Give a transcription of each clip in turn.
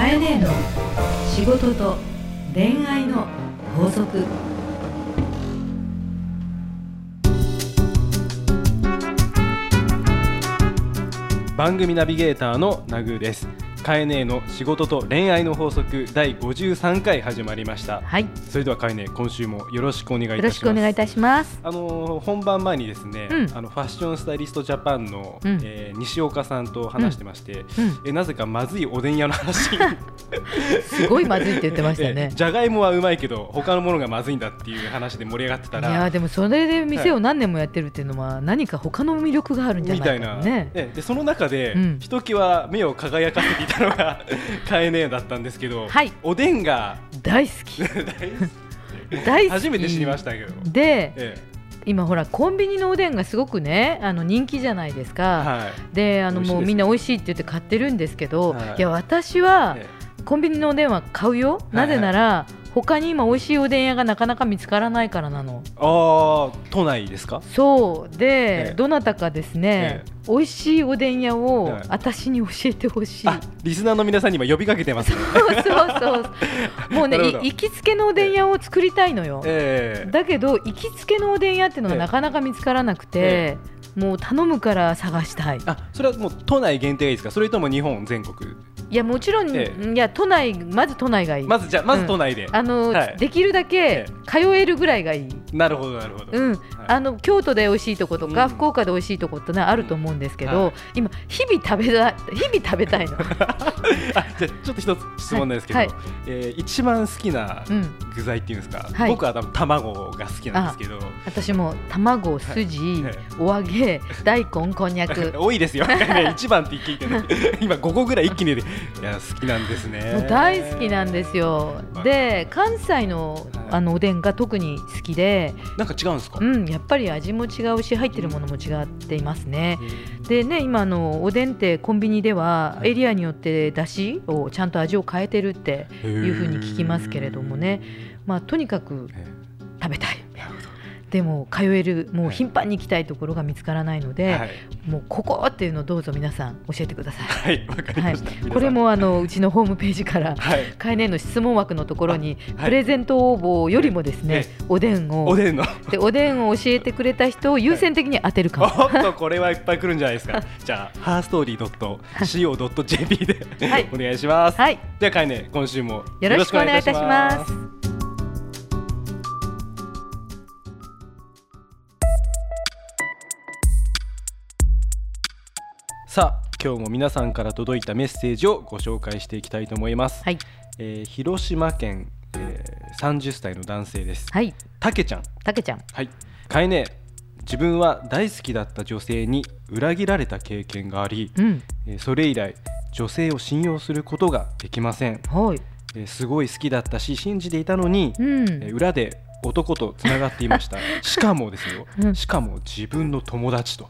かえねえの仕事と恋愛の法則。番組ナビゲーターのナグーです。カエネの仕事と恋愛の法則第53回始まりました。はい。それではカエネ今週もよろしくお願いいたします。よろしくお願いいたします。あのー本番前にですね、うん。あのファッションスタイリストジャパンの、うん。えー西岡さんと話してまして、うん。えなぜかまずいおでん屋の話。すごいまずいって言ってました えねじゃがいもはうまいけど他のものがまずいんだっていう話で盛り上がってたいらやーでもそれで店を何年もやってるっていうのは何か他の魅力があるんじゃないみたいな、かねえでその中で、うん。ひときわ目を輝かせていたのがカエネだったんですけど、はい。おでんが大好き。大好き。初めて知りましたけど、でえ今ほらコンビニのおでんがすごくねあの人気じゃないですえか、はい。であのもうみんな美味しいって言って買ってるんですけど、はい。い、や私はえコンビニのおでんは買うよ、いなぜなら他に今美味しいおでん屋がなかなか見つからないからなの。あー都内ですか？そう。で、ええ。どなたかですね、え美味しいおでん屋をはい私に教えてほしい、あリスナーの皆さんにも呼びかけてます。ねそうそうそう。もうね行きつけのおでん屋を作りたいのよ、ええ。だけど行きつけのおでん屋っていうのがええなかなか見つからなくて、もう頼むから探したい。あそれはもう都内限定がいいですか？それとも日本全国？いやもちろん、えいや都内まず都内がいい、まずじゃあまず都内で、あの、はい。できるだけえ。通えるぐらいがいい、なるほどなるほど、うん。あの京都で美味しいとことか、うん。福岡で美味しいとこってねあると思うんですけど、はい。今日々食べた日々食べたいの、あじゃあちょっと一つ質問なんですけど、はえー一番好きなうん、具材っていうんですか、はい。僕は多分卵が好きなんですけど。私も卵筋、はい。お揚げ大根こんにゃく。多いですよ、ね、一番って聞いてね。今5個ぐらい一気にいや好きなんですね。大好きなんですよ。で関西のはい。あのおでんが特に好きで、なんか違うんですか、うん、やっぱり味も違うし入ってるものも違っていますね。へでね今あのおでんってコンビニでははい。エリアによってだしをちゃんと味を変えてるってーいうふうに聞きますけれどもね、まあ、とにかくへ食べたいでも通えるもう頻繁に行きたいところが見つからないので、はい、もうここっていうのをどうぞ皆さん教えてくださはい、わかりい。はいました、皆さんこれもあのうちのホームページからはい。会年の質問枠のところにはい。プレゼント応募よりもですね、えおでんを。おでんの。でおでんを教えてくれた人を優先的に当てるかも。おっとこれはいっぱい来るんじゃないですか。じゃあハーストーリー .co.jp で、はい。お願いします、はい、ではかいね今週もよろしくお願いいたします。さあ今日も皆さんから届いたメッセージをご紹介していきたいと思います、はい、えー広島県、えー、30歳の男性です。はい、たけちゃん。たけちゃん。はい。かえね自分は大好きだった女性に裏切られた経験があり、うん、えーそれ以来女性を信用することができません、はい、えーすごい好きだったし信じていたのに、うん、えー裏で男とつながっていました。しかもですよ、うん。しかも自分の友達と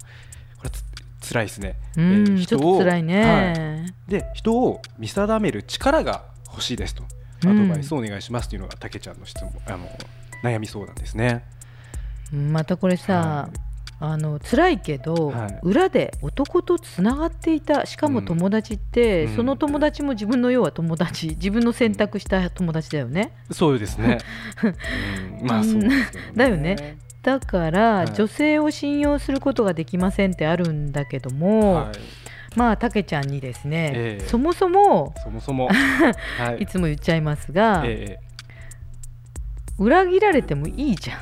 辛いですね、うえーん、ちょっと辛いはい。ね。で人を見定める力が欲しいですと。アドバイスをお願いしますというのがたけちゃんの質問あの悩み相談ですね。またこれさは、あの辛いけど、はい。裏で男とつながっていたしかも友達って、うん。その友達も自分の要は友達自分の選択した友達だよね。そうですね。うん、まあそうね。だよねだから、はい。女性を信用することができませんってあるんだけども、はい、まあたけちゃんにですね、ええ。そもそもそもそも、はい。いつも言っちゃいますが、ええ。裏切られてもいいじゃん。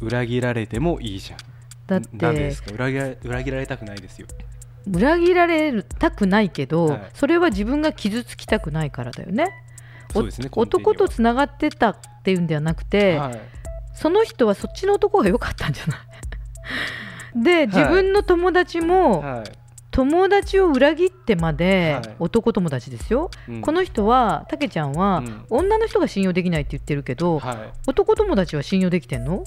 裏切られてもいいじゃん。だって裏切ら裏切られたくないですよ。裏切られたくないけど、はい。それは自分が傷つきたくないからだよね。おそうですね。男とつながってたっていうんではなくて、はい、その人はそっちの男が良かったんじゃない？で自分の友達も、はい。友達を裏切ってまで、はい。男友達ですよ、うん。この人はたけちゃんは、うん。女の人が信用できないって言ってるけど、はい、男友達は信用できてんの？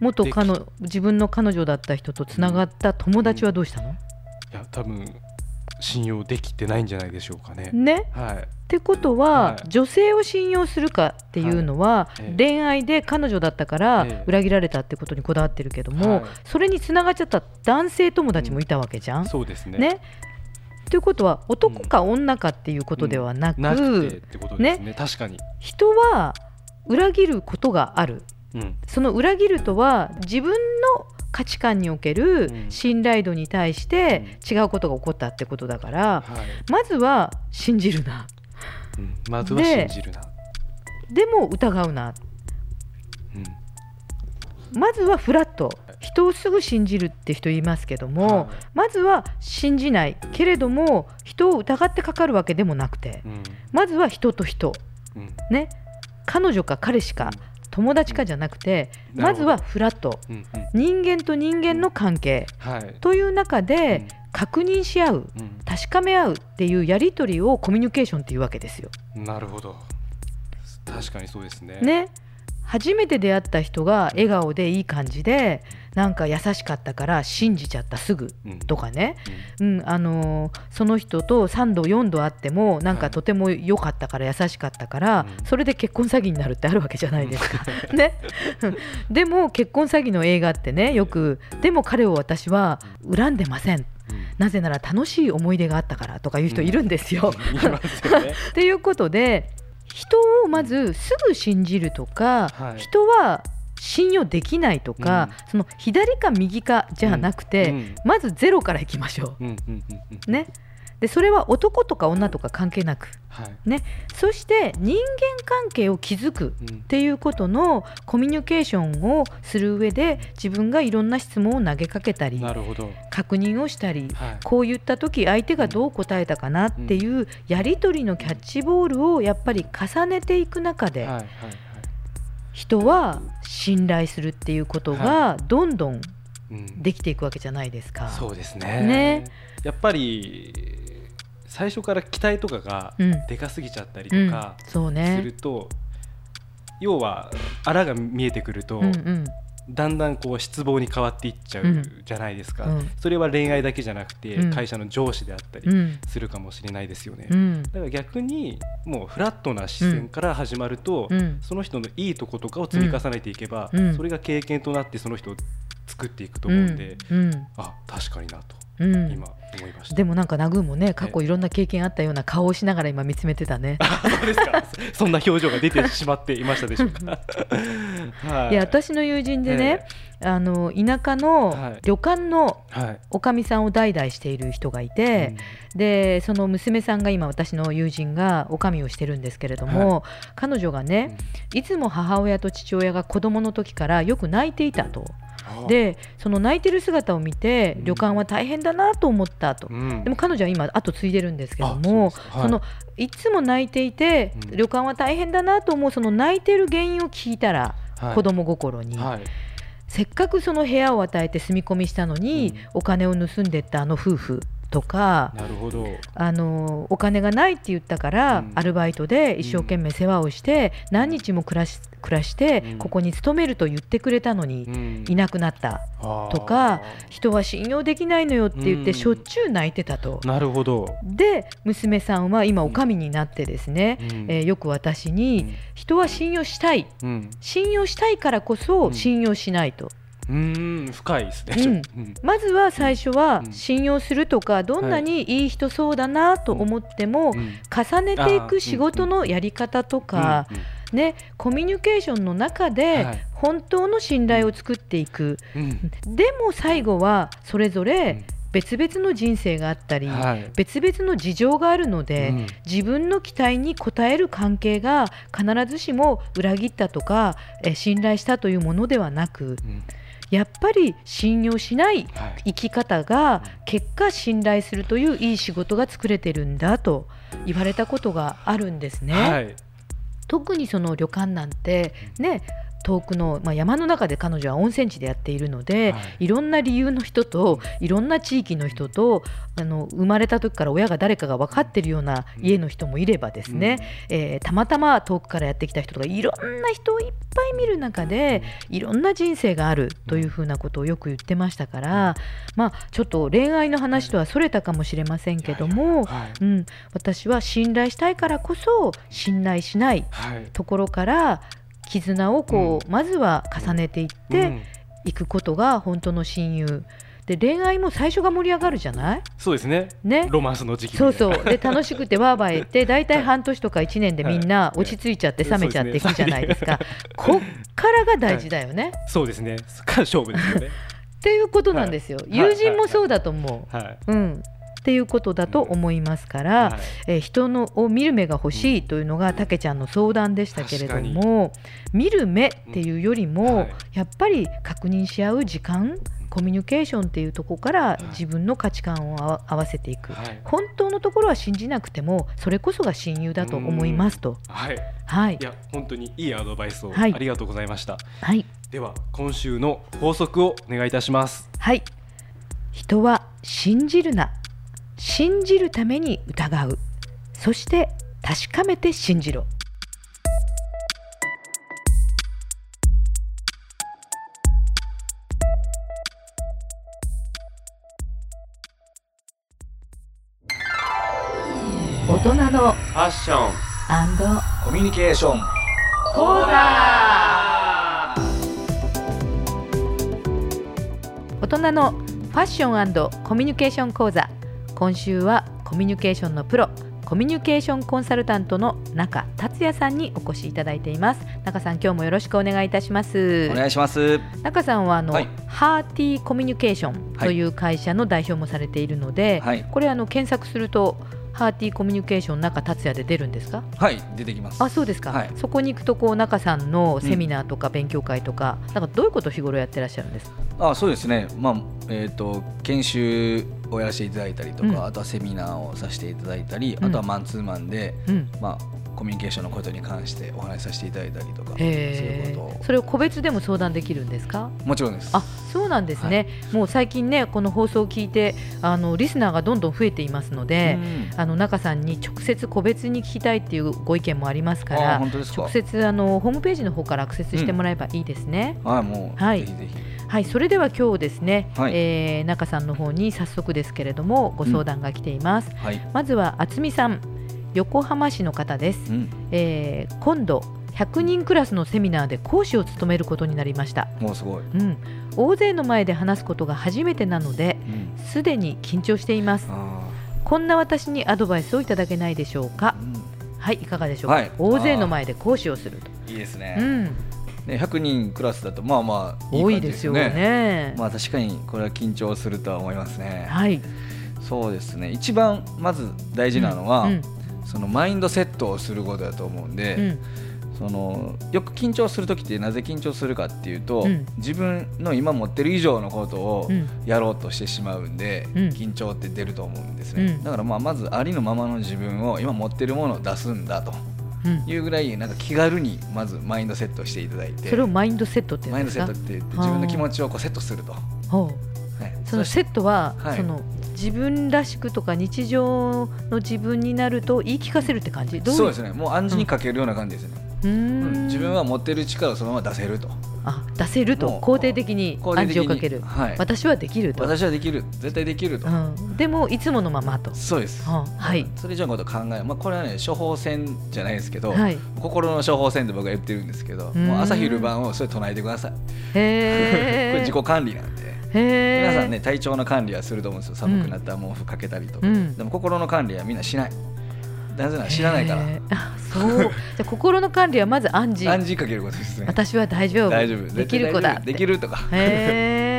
元彼自分の彼女だった人とつながった友達はどうしたの、いや多分信用できてないんじゃないでしょうかね。ね。はい。ってことは、はい。女性を信用するかっていうのは、はい。ええ。恋愛で彼女だったからええ。裏切られたってことにこだわってるけども、はい。それにつながっちゃった男性友達もいたわけじゃん。そうですね。ね。ということは男か女かっていうことではなく,、なくてってことですね。確かに、人は裏切ることがある。うん。その裏切るとは自分の価値観におけるうん。信頼度に対して違うことが起こったってことだからはい。まずは信じるな。うん、まずは信じるな、でも疑うな。うん。まずはフラット。人をすぐ信じるって人言いますけども、はい。まずは信じない。けれども人を疑ってかかるわけでもなくてうん。まずは人と人。うん。ね。彼女か彼氏か友達かじゃなくてうんまずはフラット。うんうん。人間と人間の関係。はい。という中で確認し合うう確かめ合うっていうやり取りをコミュニケーションっていうわけですよ。ん、なるほど。確かにそうですね。ね。初めて出会った人が笑顔でいい感じでなんか優しかったから信じちゃったすぐうん。とかね、うん。あのーその人と3度4度会ってもなんはいかとても良かったから優しかったから、うん。それで結婚詐欺になるってあるわけじゃないですか。ね、うん。でも結婚詐欺の映画ってねよく「でも彼を私は恨んでません」うん。なぜなら楽しい思い出があったからとかいう人いるんですよ。う んいますよね。ということで人をまずすぐ信じるとか、はい。人は信用できないとか、その左か右かじゃなくて、うん。まずゼロからいきましょう。んうんうんうん。う。ね、でそれは男とか女とか関係なく、はい。ね、そして人間関係を築くうん。っていうことのコミュニケーションをする上で自分がいろんな質問を投げかけたりなるほど。確認をしたりはい。こう言った時相手がどう答えたかなっていうやり取りのキャッチボールをやっぱり重ねていく中ではい人は信頼するっていうことがどんどんうん。できていくわけじゃないですか。そうですね。ね。やっぱり最初から期待とかがうん。でかすぎちゃったりうん。とかそうすねると、要はあらが見えてくると、うんうんだんだんこう失望に変わっていっちゃううん。じゃないですか、うん。それは恋愛だけじゃなくて、うん。会社の上司であったりうん。するかもしれないですよね、うん。だから逆にもうフラットな視線から始まると、うん。その人のいいとことかを積み重ねていけば、うん。それが経験となってその人を作っていくとう思うんで、うん。あ確かになとうん。今思いました。でもなんかナグーもね過去いろんな経験あったような顔をしながら今見つめてたね。あそうですか。そんな表情が出てしまっていましたでしょうか。はい。や私の友人でね、あの田舎のはい。旅館のはい。おかみさんを代々している人がいて、でその娘さんが今私の友人がおかみをしてるんですけれども、彼女がねいつも母親と父親が子供の時からよく泣いていたと。うん、でその泣いてる姿を見てうん。旅館は大変だなと思ったと。うん、でも彼女は今後継いでるんですけどあもそはい。そのいつも泣いていて、うん。旅館は大変だなと思うその泣いてる原因を聞いたら、はい子供心に、はい。せっかくその部屋を与えて住み込みしたのに、うん。お金を盗んでったあの夫婦とか、なるほど。あのお金がないって言ったから、うん。アルバイトで一生懸命世話をして、何日も暮らし暮らして、うん。ここに勤めると言ってくれたのに、うん。いなくなった。とか人は信用できないのよって言っうん。てしょっちゅう泣いてたと。なるほど。で娘さんは今おかみになってですね、うん。えーよく私に、人は信用したい。うん。信用したいからこそうん。信用しないと、うん、深いですね。うん。うん。まずは最初はうん。信用するとかどんなにい。い人そうだなと思ってもうん。重ねていく仕事のやり方とか、ね、コミュニケーションの中ではい。本当の信頼を作っていく、うん。うんでも最後はそれぞうん。れ別々の人生があったり、はい。別々の事情があるので、うん。自分の期待に応える関係が必ずしも裏切ったとかえ信頼したというものではなくうん。やっぱり信用しないはい。生き方が結果信頼するといういい仕事が作れてるんだと言われたことがあるんですね。はい。特にその旅館なんてね遠くの、まあ、山の中で彼女は温泉地でやっているので、はい。い、ろんな理由の人といろんな地域の人とあの生まれた時から親が誰かが分かってるような家の人もいればですね、えーたまたま遠くからやってきた人とかいろんな人をいっぱい見る中でいろんな人生があるというふうなことをよく言ってましたから、まあ、ちょっと恋愛の話とはそれたかもしれませんけども、はい。うん、私は信頼したいからこそ信頼しないはい。ところから絆をこう、まずは重ねていっていくことが本当の親友。で恋愛も最初が盛り上がるじゃない？そうですね。ね。ロマンスの時期そうそう。で 楽しくてわーわー言って大体半年とか1年でみんな落ち着いちゃって冷めちゃっていくじゃないですか、こっからが大事だよね、そうですね。勝負ですよね。っていうことなんですよ、い。友人もそうだと思う、はい。うんっていうことだと思いますから、はい。えー人のを見る目が欲しいというのがたけちゃんの相談でしたけれども見る目っていうよりも、はい。やっぱり確認し合う時間コミュニケーションっていうところからい。自分の価値観を合わせていく、はい。本当のところは信じなくてもそれこそが親友だと思いますと。はい。はい。いや本当にいいアドバイスをあはい。りがとうございました、はい。では今週の法則をお願いいたします。はい。人は信じるな信じるために疑う。そして確かめて信じろ。大人のファッションコミュニケーション。講座。大人のファッションコミュニケーション講座今週はコミュニケーションのプロコミュニケーションコンサルタントの中達也さんにお越しいただいています。中さん今日もよろしくお願いいたします。お願いします。中さんはあの、はい。ハーティーコミュニケーションという会社の代表もされているので、はい。これあの検索するとハーティーコミュニケーション中達也で出るんですか？はい出てきます。あそうですか、はい。そこに行くとこう中さんのセミナーとか勉強会とか、なんかどういうことを日頃やってらっしゃるんですか？あそうですね。まあえっ、と研修をやらせていただいたりとか、うん。あとはセミナーをさせていただいたり、うん。あとはマンツーマンでうん。まあコミュニケーションのことに関してお話しさせていただいたりとかそうへいうこえそれを個別でも相談できるんですか？もちろんです。あそうなんですね、もう最近ねこの放送を聞いてあのリスナーがどんどん増えていますので、うん。あの中さんに直接個別に聞きたいっていうご意見もありますかあら直接あのホームページの方からアクセスしてもらえばいいですね。はいもう、はい。ぜひぜひ。はい、それでは今日ですね、はい。えー中さんの方に早速ですけれどもご相談が来ています。はい、まずは渥美さん横浜市の方です、うん、えー今度100人クラスのセミナーで講師を務めることになりました、もうすごい、うん、大勢の前で話すことが初めてなのでうん、すでに緊張しています。あこんな私にアドバイスをいただけないでしょうか？ー、うん。はいいかがでしょうか、はい。大勢の前で講師をすると。いいですね,、うん、ね100人クラスだとまあまあいい多いですよね、まあ確かにこれは緊張するとは思いますね。はい。そうですね。一番まず大事なのは、うんそのマインドセットをすることだと思うんで、うん。そのよく緊張する時ってなぜ緊張するかっていうと、うん。自分の今持ってる以上のことをうん。やろうとしてしまうんで、うん。緊張って出ると思うんですね。うん。だからまあまずありのままの自分を今持ってるものを出すんだとうん。いうぐらいなんか気軽にまずマインドセットしていただいて、それをマインドセットって言マインドセットって言って自分の気持ちをこうセットすると。はい。そのセットは、はい。その自分らしくとか日常の自分になると言い聞かせるって感じ？どいそうですね。もう暗示にかけるような感じですね、うーうん。ん自分は持ってる力をそのまま出せると。あ出せると。肯定的に暗示をかける、はい、私はできると、私はできる。絶対できると、うん、でもいつものままと、そうです、ははい。それ以上のことを考え、まあ、これはね処方箋じゃないですけど、はい、心の処方箋って僕は言ってるんですけどん。もう朝昼晩をそれ唱えてください、こへー。れ自己管理なんで皆さんね体調の管理はすると思うんですよ。寒くなったら毛布かけたりとか、うん。でも心の管理はみんなしない。なぜなら知らないから。そう。じゃあ心の管理はまず暗示。暗示かけることですね。私は大丈夫。大丈夫。できる子だできるとか。へー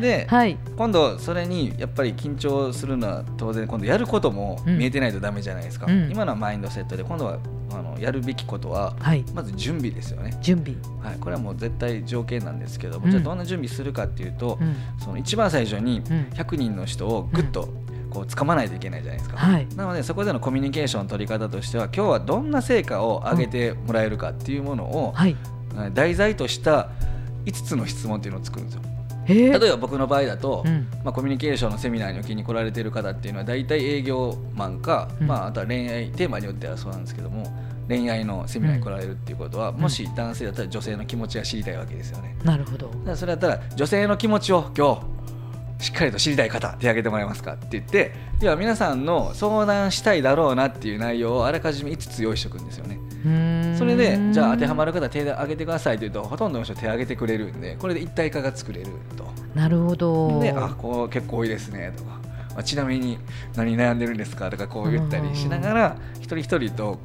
で、はい。今度それにやっぱり緊張するのは当然今度やることもうん。見えてないとダメじゃないですか、うん。今のはマインドセットで今度はあのやるべきことははい。まず準備ですよね、準備、はい、これはもう絶対条件なんですけども、うん。じゃあどんな準備するかっていうと、うん。その一番最初にうん。100人の人をぐっとこう掴まないといけないじゃないですか、はい。なのでそこでのコミュニケーションの取り方としては今日はどんな成果を上げてもらえるかっていうものを、題材とした5つの質問っていうのを作るんですよ例えば僕の場合だと、うん。まあ、コミュニケーションのセミナーにおきに来られている方っていうのは大体営業マンか、うん。まあ、あとは恋愛テーマによってはそうなんですけども恋愛のセミナーに来られるっていうことは、ん。もし男性だったら女性の気持ちが知りたいわけですよね。なるほど。それだったら女性の気持ちを今日しっかりと知りたい方手挙げてもらえますかって言ってでは皆さんの相談したいだろうなっていう内容をあらかじめ5つ用意しておくんですよねそれでじゃあ当てはまる方手で挙げてくださいというとほとんどの人手挙げてくれるんでこれで一体化が作れると。なるほど。であこう結構多いですねとかあちなみに何悩んでるんですか？とかこう言ったりしながら一人一人と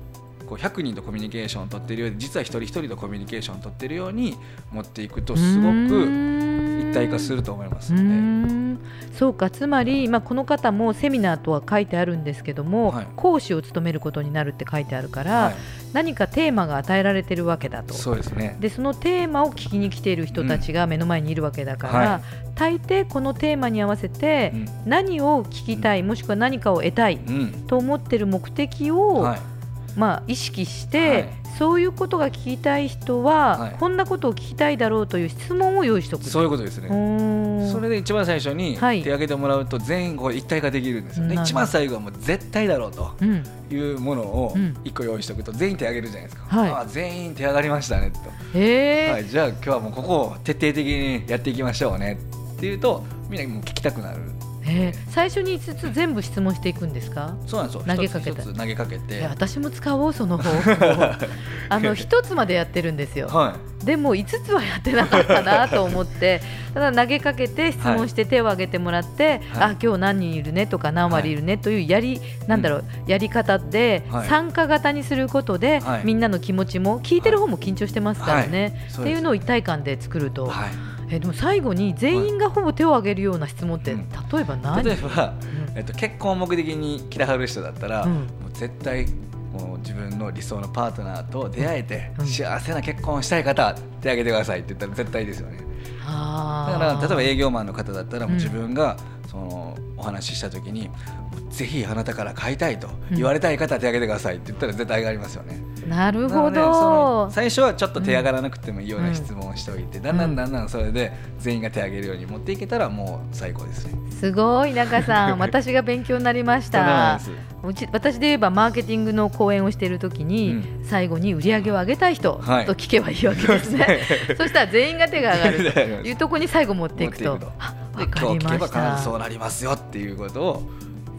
こう100人とコミュニケーションを取ってるようで実は一人一人とコミュニケーションを取ってるように持っていくとすごく一体化すると思いますうのそうか。つまり、まあ、この方もセミナーとは書いてあるんですけども、はい。講師を務めることになるって書いてあるから、はい。何かテーマが与えられてるわけだと。そうですね。でそのテーマを聞きに来ている人たちが目の前にいるわけだから、はい。大抵このテーマに合わせてうん。何を聞きたい、もしくは何かを得たいうん。と思ってる目的を、はいまあ、意識して、はい。そういうことが聞きたい人は、はい。こんなことを聞きたいだろうという質問を用意しておく。そういうことですね。ねそれで一番最初に手はい。を挙げてもらうと全員こう一体化できるんですよね。なるほど。一番最後はもう絶対だろうとうん。いうものをうん。一個用意しておくと全員手を挙げるじゃないですか。はい。ああ全員手上がりましたねと。はい、じゃあ今日はもうここを徹底的にやっていきましょうねっていうとみんなもう聞きたくなるへえ最初に5つ全部質問していくんですか？そうなんですよ。投げかけた。投げかけいてや私も使おうその方法。あの1つまでやってるんですよ。はでも5つはやってなかったなと思って。ただ投げかけて質問して手を挙げてもらって、はい。あ今日何人いるねとか何割いるねというやり、なんだろうやり方ではい。参加型にすることで、はい。みんなの気持ちも聞いてる方も緊張してますからね、はい。っていうのを一体感で作ると、い、はい、えでも最後に全員がほぼ手を挙げるような質問って、うん例えば何？例えば、うん。えっと、結婚を目的に来てはる人だったら、うん。もう絶対もう自分の理想のパートナーと出会えて、うん。幸せな結婚をしたい方手挙げてくださいって言ったら絶対ですよね。だから例えば営業マンの方だったらもううん自分がそのお話しした時に、ぜひあなたから買いたいとうん。言われたい方は手挙げてくださいって言ったら絶対上がりますよね。なるほど。最初はちょっと手上がらなくてもいいような質問をしておいて、だんだんだんだんそれで全員が手挙げるように持っていけたらもう最高ですね。すごい中さん。私が勉強になりました。うち私で言えばマーケティングの講演をしているときに、う最後に売り上げを上げたい人はい。と聞けばいいわけですね。そしたら全員が手が上がるというところに最後持っていくと。で今日聞けばした。必ずそうなりますよっていうことを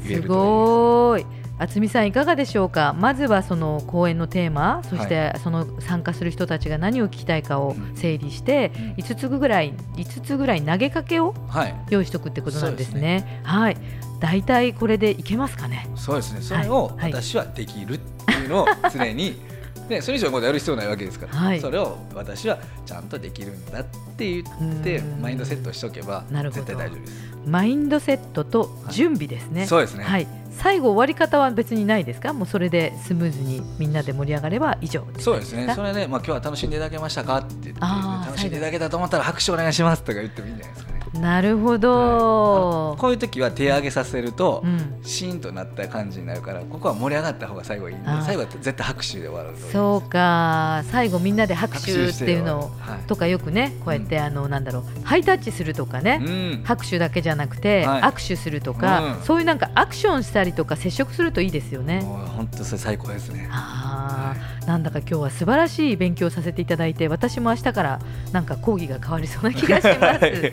言えするとごーい。渥美さんいかがでしょうか？まずはその講演のテーマ、そしてその参加する人たちが何を聞きたいかを整理して、うん5つぐらい5つぐらい投げかけをはい用意しておくってことなんですね。はい。大体これでいけますかね？そうですねそれをはい私はできるっていうのを常に、でそれ以上のことやる必要ないわけですから、はいそれを私はちゃんとできるんだって言ってうんマインドセットしておけば絶対大丈夫です。マインドセットと準備ですね。そうですね、はい。最後終わり方は別にないですか？もうそれでスムーズにみんなで盛り上がれば以上そうですね。それで、まあ、今日は楽しんでいただけましたか？って言って、楽しんでいただけたと思ったら拍手お願いしますとか言ってもいいんじゃないですかね。なるほあのど。こういう時は手上げさせると、うん。シーンとなった感じになるから、ここは盛り上がった方が最後いいんで最後は絶対拍手で終わる。そうか。最後みんなで拍手っていうのをはいとかよくね、こうやってあのなんだろうハイタッチするとかね。うん、拍手だけじゃなくて、はい握手するとか、うんそういうなんかアクションしたりとか接触するといいですよね。本当それ最高ですね。あーなんだか今日は素晴らしい勉強させていただいて私も明日からなんか講義が変わりそうな気がします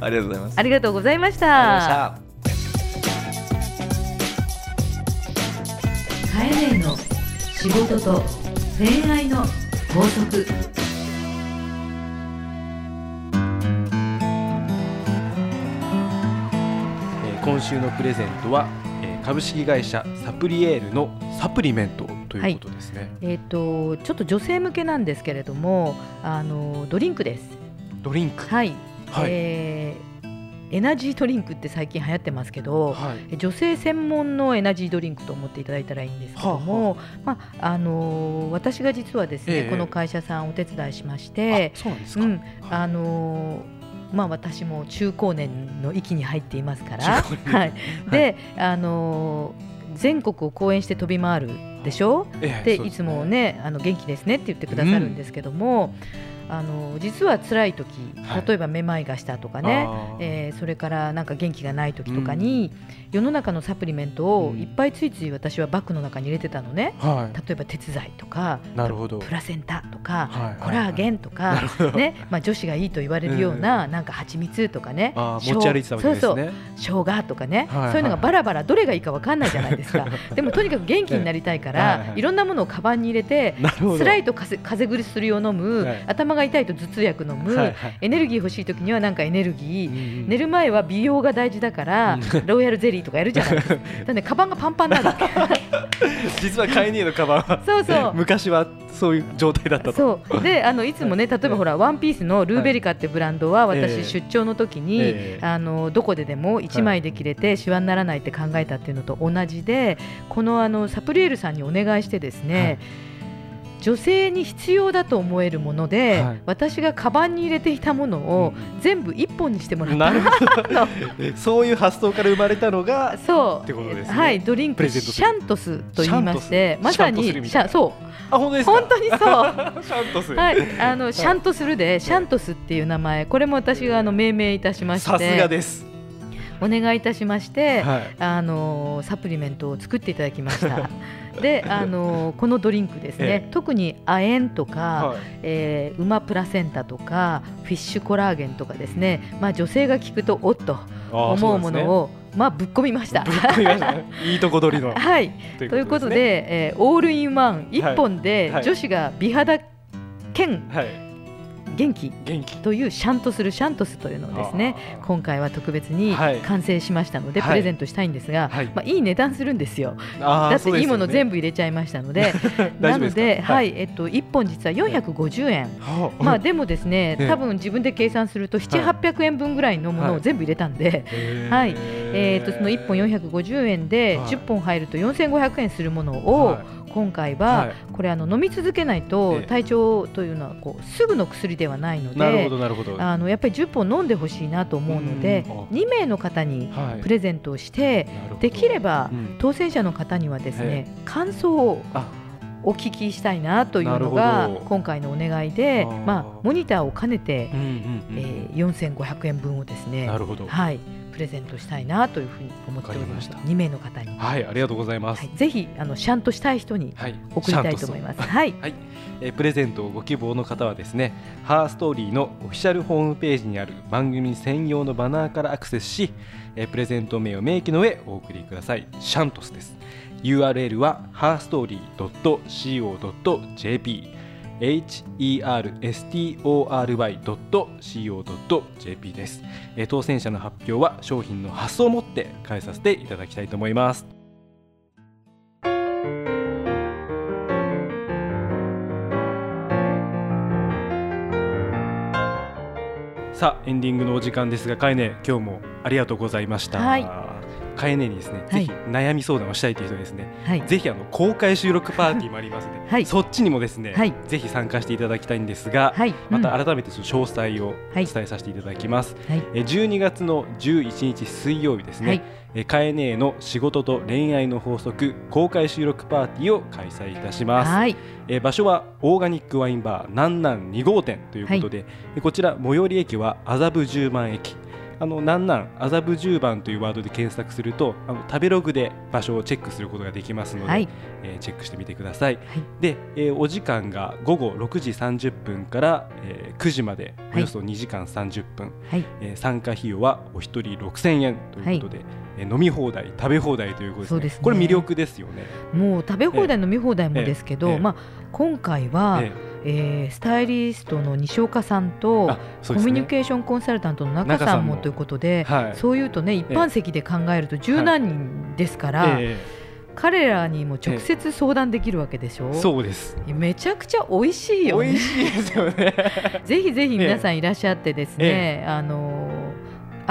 ありがとうございます。ありがとうございました。カエネの仕事と恋愛の法則。えー今週のプレゼントは、えー株式会社サプリエールのサプリメントということですね、えっ、とちょっと女性向けなんですけれどもあのドリンクです。ドリンク。はい、はい。えーエナジードリンクって最近流行ってますけど、はい。女性専門のエナジードリンクと思っていただいたらいいんですけども、まああのー私が実はですね、ええ。この会社さんお手伝いしましてあ、そうなんですか、うん、あのーまあ私も中高年の域に入っていますから、はい、で、あのー全国を講演して飛び回るでしょ？でええそういつもねあの元気ですねって言ってくださるんですけども、あの実は辛い時はい。例えばめまいがしたとかね、あー。えーそれからなんか元気がない時とかに、世の中のサプリメントをいっぱいついつい私はバッグの中に入れてたのね。はい。例えば鉄剤とかなるほど。プラセンタとか、はいはいはい。コラーゲンとか、ね。まあ、女子がいいと言われるような、なんか蜂蜜とかね。しょうあー持ち歩いてたわけですそうねそう。生姜とかね、はいはいそういうのがバラバラどれがいいかわかんないじゃないですか。でもとにかく元気になりたいから、はいはいい。ろんなものをカバンに入れて辛いと風風邪薬を飲む、はい。頭がが痛いと頭痛薬飲む、はいはい。エネルギー欲しい時にはなんかエネルギー、寝るる前は美容が大事だから、うん。ロイヤルゼリーとかやるじゃないですか。だね、カバンがパンパンなんだ。実はカイネーのカバンはそうそう。昔はそういう状態だったと。そう。であのいつもね例えばほらワンピースのルーベリカってブランドはええ私出張の時に、ええ。あのどこででも1枚で着れてシワにならないって考えたっていうのと同じでこのあのサプリエルさんにお願いしてですね、女性に必要だと思えるもので、はい。私がカバンに入れていたものを全部一本にしてもらった。なるほど。そういう発想から生まれたのがそう。ってことですね。はい。ドリンクプレゼントする。シャントスと言いましてまさにシャそあ本当です本当にそう。シャントス。はい、あのシャントするで、シャントスっていう名前、これも私があの命名いたしましさすがて、です。お願いいたしまして、はい。あのサプリメントを作っていただきました。で、あのこのドリンクですね、ええ。特に亜鉛とか、はい。えー馬プラセンタとかフィッシュコラーゲンとかですね、まあ女性が聞くとおっと思うものを、まあぶっ込みました。いいとこ取りの。はい、ということで、えーオールインワン一本ではい。女子が美肌兼はい。元気元気。というシャントするシャントスというのをですね今回は特別にはい。完成しましたので、はい。プレゼントしたいんですが、はい。まあ、いい値段するんですよ。だっていいもの全部部入れちゃいましたので。なので、ははいいえっと、1本実は450円、はあまあ、でもですねええ多分自分で計算すると7、はい800円分ぐらいのものはい。を全部入れたんで、はいえー、とその1本450円ではい。10本入ると4500円するものを、はい。今回ははい。これあの飲み続けないとええ。体調というのはこうすぐの薬ではないので。あのやっぱり10本飲んでほしいなと思うのでうんあ。2名の方にはい。プレゼントをしてできればうん。当選者の方にはですね感想をあお聞きしたいなというのが今回のお願いでまあモニターを兼ねてうんうんうん。えー4500円分をですねなるほど。はいプレゼントしたいなというふうに思っておりました。わかり2名の方に。はいありがとうございます。はいぜひあのシャンとしたい人にはい送りたいと思います。はい。はい、えープレゼントをご希望の方はですねハーストーリーのオフィシャルホームページにある番組専用のバナーからアクセスし、えープレゼント名を明記の上お送りください。シャントスです URL は herstory.co.jp herstory.co.jp です、えー当選者の発表は商品の発送をもって返させていただきたいと思います。さあエンディングのお時間ですがかえね今日もありがとうございました、はい。かえねにですね、はい。ぜひ悩み相談をしたいという人はですねはい。ぜひあの公開収録パーティーもありますので、はい。そっちにもですね、はい。ぜひ参加していただきたいんですが、はい。またうん。改めてその詳細をはい。伝えさせていただきます。はい。え12月の11日水曜日ですね、はい。えカエネの仕事と恋愛の法則公開収録パーティーを開催いたします。はい。え場所はオーガニックワインバー南南2号店ということで、えこちら最寄り駅は麻布十番駅。あの南南麻布十番というワードで検索するとあの食べログで場所をチェックすることができますので、はい。えーチェックしてみてください。はい。で、えーお時間が午後6時30分から、えー9時までおよそ2時間30分、はい。えー参加費用はお一人6000円ということで、えー飲み放題食べ放題ということですね。ね。これ魅力ですよね。もう食べ放題飲み放題もですけど、ええまあ、今回は、ええースタイリストの西岡さんーとね。コミュニケーションコンサルタントの中中さんもということで、はい。そういうとね一般席で考えると十何人ですから、え彼らにも直接相談できるわけでしょ、ーそうです。めちゃくちゃ美味しいよね。美味しいですよね。ぜひぜひ皆さんいらっしゃってですね、あのー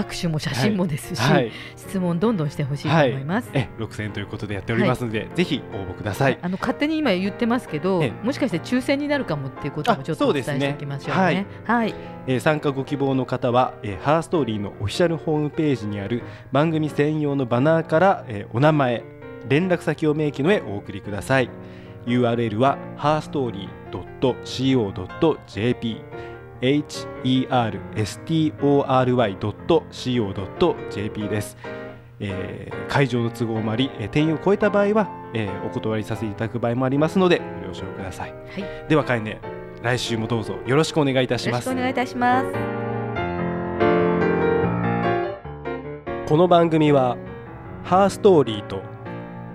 握手も写真もですし、はい、質問どんどんしてほしいと思います。え6000円ということでやっておりますので、ぜひ応募ください。あの勝手に今言ってますけど、えもしかして抽選になるかもっていうこともあちょっとお伝えしておきましょうね。はい、えー参加ご希望の方は、えー、ハーストーリーのオフィシャルホームページにある番組専用のバナーから、えーお名前連絡先を明記の上お送りください。URL は herstory.co.jp herstory.co.jp です、えー会場の都合もあり、えー定員を超えた場合は、えーお断りさせていただく場合もありますのでご了承ください。はい、ではかえね来週もどうぞよろしくお願いいたします。よろしくお願いいたします。この番組はハーストーリーと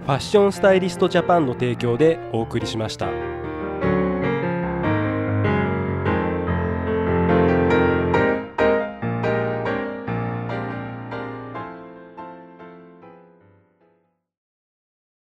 ファッションスタイリストジャパンの提供でお送りしました。